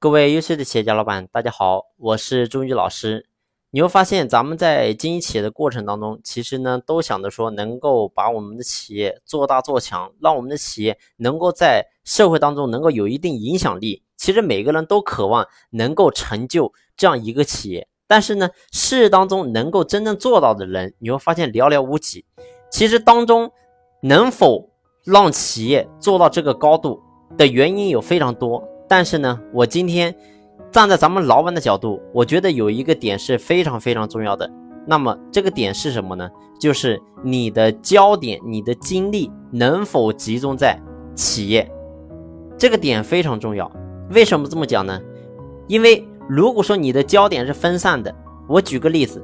各位优秀的企业家老板，大家好，我是朱宇老师。你会发现，咱们在经营企业的过程当中，其实呢，都想着说能够把我们的企业做大做强，让我们的企业能够在社会当中能够有一定影响力。其实每个人都渴望能够成就这样一个企业，但是呢，事业当中能够真正做到的人，你会发现寥寥无几。其实当中能否让企业做到这个高度的原因有非常多。但是呢，我今天站在咱们老板的角度，我觉得有一个点是非常非常重要的。那么这个点是什么呢？就是你的焦点、你的精力能否集中在企业，这个点非常重要。为什么这么讲呢？因为如果说你的焦点是分散的，我举个例子，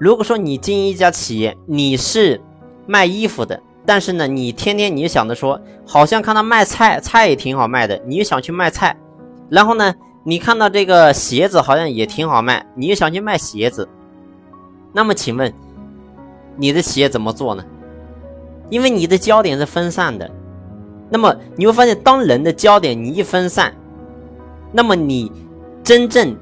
如果说你经营一家企业，你是卖衣服的。但是呢，你天天你想着说，好像看到卖菜，菜也挺好卖的，你又想去卖菜。然后呢，你看到这个鞋子好像也挺好卖，你又想去卖鞋子。那么请问，你的企业怎么做呢？因为你的焦点是分散的。那么你会发现，当人的焦点你一分散，那么你真正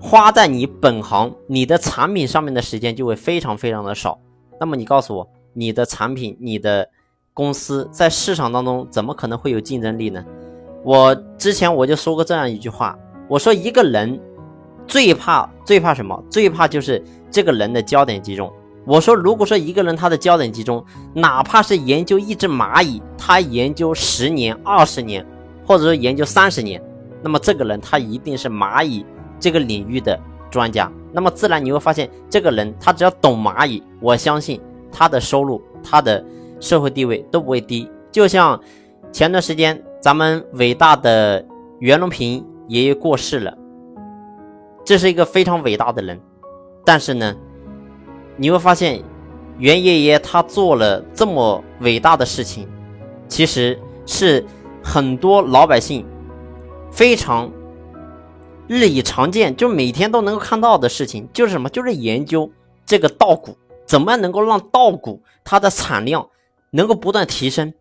花在你本行、你的产品上面的时间就会非常非常的少。那么你告诉我。你的产品，你的公司在市场当中怎么可能会有竞争力呢？我之前我就说过这样一句话，我说一个人最怕最怕什么？最怕就是这个人的焦点集中。我说，如果说一个人他的焦点集中，哪怕是研究一只蚂蚁，他研究十年、二十年，或者说研究三十年，那么这个人他一定是蚂蚁这个领域的专家。那么自然你会发现，这个人他只要懂蚂蚁，我相信。他的收入，他的社会地位都不会低。就像前段时间，咱们伟大的袁隆平爷爷过世了，这是一个非常伟大的人。但是呢，你会发现，袁爷爷他做了这么伟大的事情，其实是很多老百姓非常日益常见，就每天都能够看到的事情，就是什么？就是研究这个稻谷。怎么样能够让稻谷它的产量能够不断提升？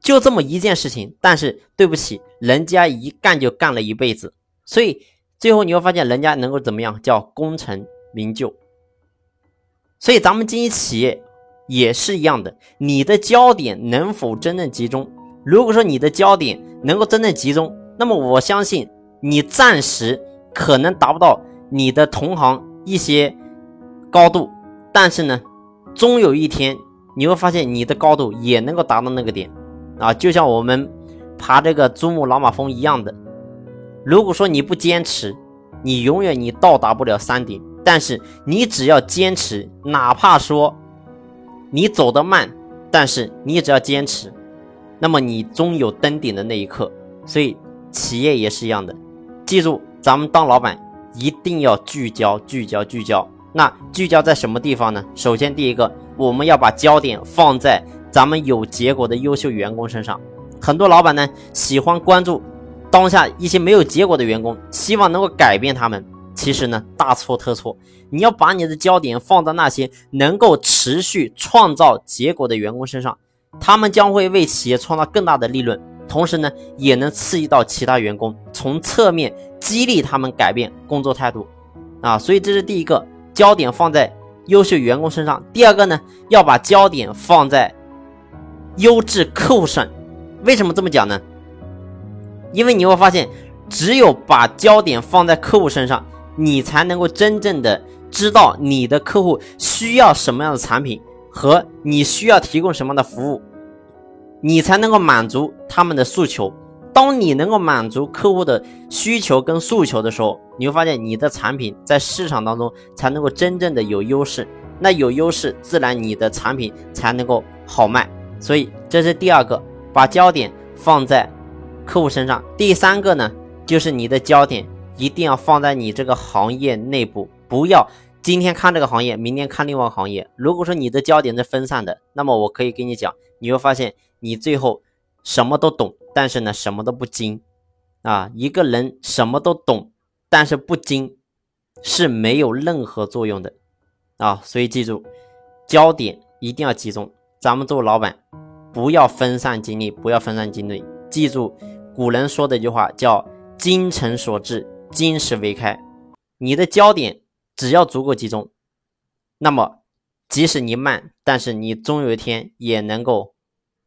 就这么一件事情。但是对不起，人家一干就干了一辈子，所以最后你会发现人家能够怎么样？叫功成名就。所以咱们经营企业也是一样的，你的焦点能否真正集中？如果说你的焦点能够真正集中，那么我相信你暂时可能达不到你的同行一些高度，但是呢？终有一天，你会发现你的高度也能够达到那个点，啊，就像我们爬这个珠穆朗玛峰一样的。如果说你不坚持，你永远你到达不了山顶。但是你只要坚持，哪怕说你走得慢，但是你只要坚持，那么你终有登顶的那一刻。所以企业也是一样的，记住，咱们当老板一定要聚焦，聚焦，聚焦。那聚焦在什么地方呢？首先，第一个，我们要把焦点放在咱们有结果的优秀员工身上。很多老板呢，喜欢关注当下一些没有结果的员工，希望能够改变他们。其实呢，大错特错。你要把你的焦点放在那些能够持续创造结果的员工身上，他们将会为企业创造更大的利润，同时呢，也能刺激到其他员工，从侧面激励他们改变工作态度。啊，所以这是第一个。焦点放在优秀员工身上。第二个呢，要把焦点放在优质客户上。为什么这么讲呢？因为你会发现，只有把焦点放在客户身上，你才能够真正的知道你的客户需要什么样的产品和你需要提供什么样的服务，你才能够满足他们的诉求。当你能够满足客户的需求跟诉求的时候，你会发现你的产品在市场当中才能够真正的有优势。那有优势，自然你的产品才能够好卖。所以这是第二个，把焦点放在客户身上。第三个呢，就是你的焦点一定要放在你这个行业内部，不要今天看这个行业，明天看另外行业。如果说你的焦点是分散的，那么我可以跟你讲，你会发现你最后什么都懂。但是呢，什么都不精，啊，一个人什么都懂，但是不精，是没有任何作用的，啊，所以记住，焦点一定要集中。咱们作为老板，不要分散精力，不要分散精力。记住古人说的一句话，叫精诚所至，金石为开。你的焦点只要足够集中，那么即使你慢，但是你终有一天也能够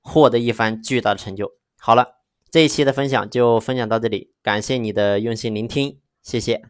获得一番巨大的成就。好了，这一期的分享就分享到这里，感谢你的用心聆听，谢谢。